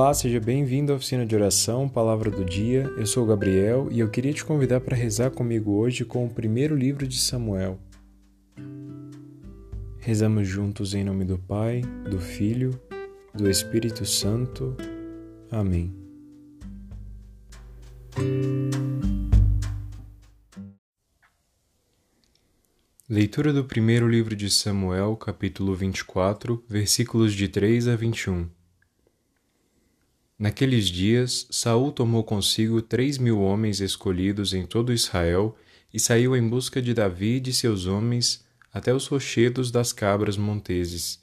Olá, seja bem-vindo à oficina de oração, Palavra do Dia. Eu sou Gabriel e eu queria te convidar para rezar comigo hoje com o primeiro livro de Samuel. Rezamos juntos em nome do Pai, do Filho, do Espírito Santo. Amém. Leitura do primeiro livro de Samuel, capítulo 24, versículos de 3 a 21. Naqueles dias, Saul tomou consigo três mil homens escolhidos em todo Israel e saiu em busca de Davi e de seus homens até os rochedos das cabras monteses.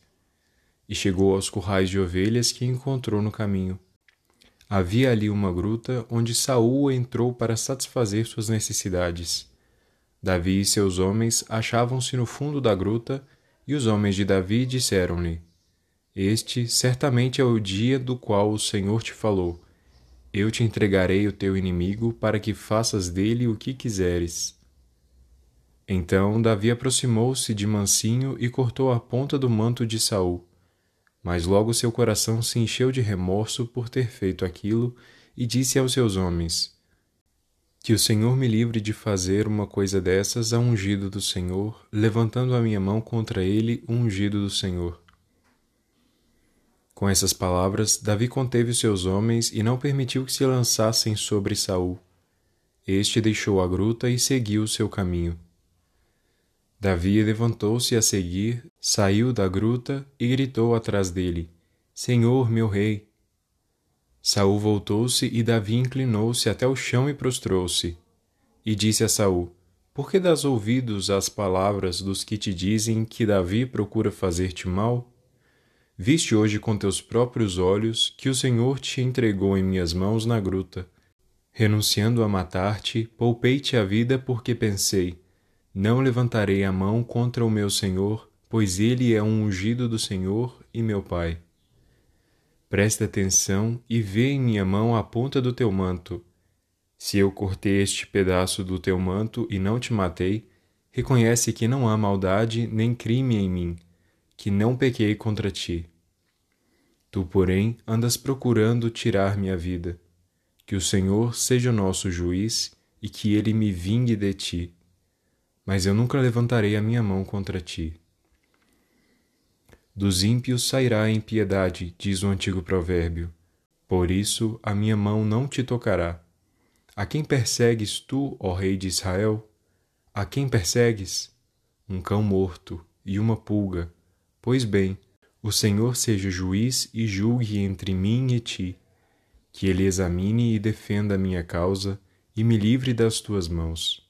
E chegou aos currais de ovelhas que encontrou no caminho. Havia ali uma gruta onde Saul entrou para satisfazer suas necessidades. Davi e seus homens achavam-se no fundo da gruta, e os homens de Davi disseram-lhe: este certamente é o dia do qual o Senhor te falou. Eu te entregarei o teu inimigo para que faças dele o que quiseres. Então Davi aproximou-se de mansinho e cortou a ponta do manto de Saul. Mas logo seu coração se encheu de remorso por ter feito aquilo e disse aos seus homens: Que o Senhor me livre de fazer uma coisa dessas a ungido do Senhor, levantando a minha mão contra ele, ungido do Senhor. Com essas palavras, Davi conteve os seus homens e não permitiu que se lançassem sobre Saul. Este deixou a gruta e seguiu o seu caminho. Davi levantou-se a seguir, saiu da gruta e gritou atrás dele: Senhor, meu rei! Saul voltou-se e Davi inclinou-se até o chão e prostrou-se. E disse a Saul: Por que dás ouvidos às palavras dos que te dizem que Davi procura fazer-te mal? Viste hoje com teus próprios olhos que o Senhor te entregou em minhas mãos na gruta. Renunciando a matar-te, poupei-te a vida porque pensei: não levantarei a mão contra o meu Senhor, pois ele é um ungido do Senhor e meu Pai. Presta atenção e vê em minha mão a ponta do teu manto. Se eu cortei este pedaço do teu manto e não te matei, reconhece que não há maldade nem crime em mim que não pequei contra ti. Tu, porém, andas procurando tirar minha vida. Que o Senhor seja o nosso juiz e que ele me vingue de ti. Mas eu nunca levantarei a minha mão contra ti. Dos ímpios sairá a impiedade, diz o antigo provérbio. Por isso a minha mão não te tocará. A quem persegues tu, ó Rei de Israel? A quem persegues? Um cão morto e uma pulga Pois bem, o Senhor seja juiz e julgue entre mim e ti, que ele examine e defenda a minha causa e me livre das tuas mãos.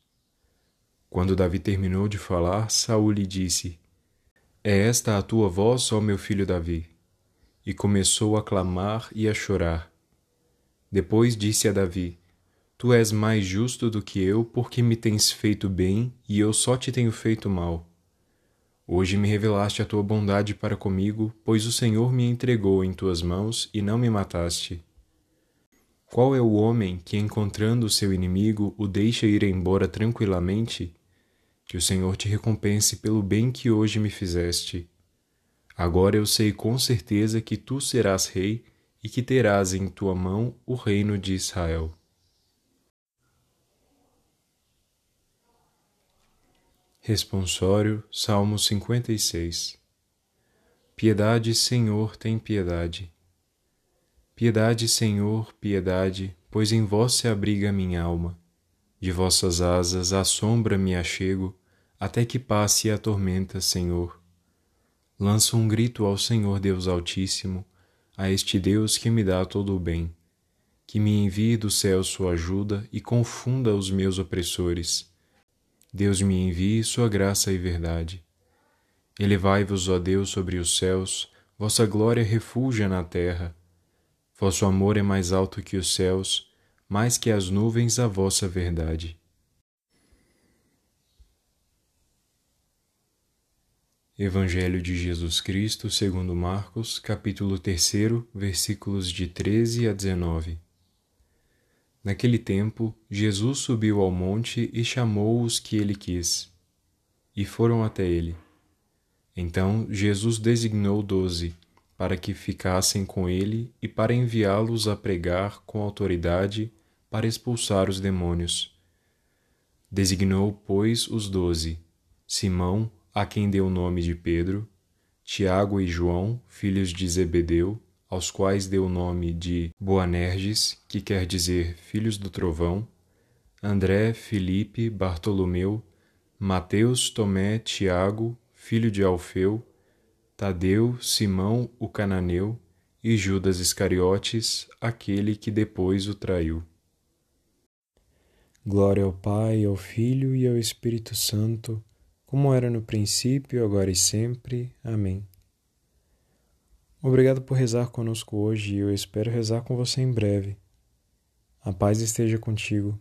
Quando Davi terminou de falar, Saul lhe disse: É esta a tua voz, ó meu filho Davi? E começou a clamar e a chorar. Depois disse a Davi: Tu és mais justo do que eu, porque me tens feito bem e eu só te tenho feito mal. Hoje me revelaste a tua bondade para comigo, pois o Senhor me entregou em tuas mãos e não me mataste. Qual é o homem que, encontrando o seu inimigo, o deixa ir embora tranquilamente? Que o Senhor te recompense pelo bem que hoje me fizeste. Agora eu sei com certeza que tu serás rei e que terás em tua mão o reino de Israel. Responsório, Salmo 56 Piedade, Senhor, tem piedade. Piedade, Senhor, piedade, pois em vós se abriga minha alma. De vossas asas à sombra me achego, até que passe a tormenta, Senhor. Lanço um grito ao Senhor Deus Altíssimo, a este Deus que me dá todo o bem, que me envie do céu sua ajuda e confunda os meus opressores Deus me envie sua graça e verdade. Elevai-vos, ó Deus, sobre os céus, vossa glória refúgia na terra. Vosso amor é mais alto que os céus, mais que as nuvens a vossa verdade. Evangelho de Jesus Cristo, segundo Marcos, capítulo 3, versículos de 13 a 19. Naquele tempo, Jesus subiu ao monte e chamou os que ele quis, e foram até ele. Então Jesus designou doze, para que ficassem com ele e para enviá-los a pregar com autoridade para expulsar os demônios. Designou, pois, os doze: Simão, a quem deu o nome de Pedro, Tiago e João, filhos de Zebedeu, aos quais deu o nome de Boanerges, que quer dizer filhos do trovão, André, Filipe, Bartolomeu, Mateus, Tomé, Tiago, filho de Alfeu, Tadeu, Simão, o cananeu, e Judas Iscariotes, aquele que depois o traiu. Glória ao Pai, ao Filho e ao Espírito Santo, como era no princípio, agora e sempre. Amém. Obrigado por rezar conosco hoje e eu espero rezar com você em breve. A paz esteja contigo.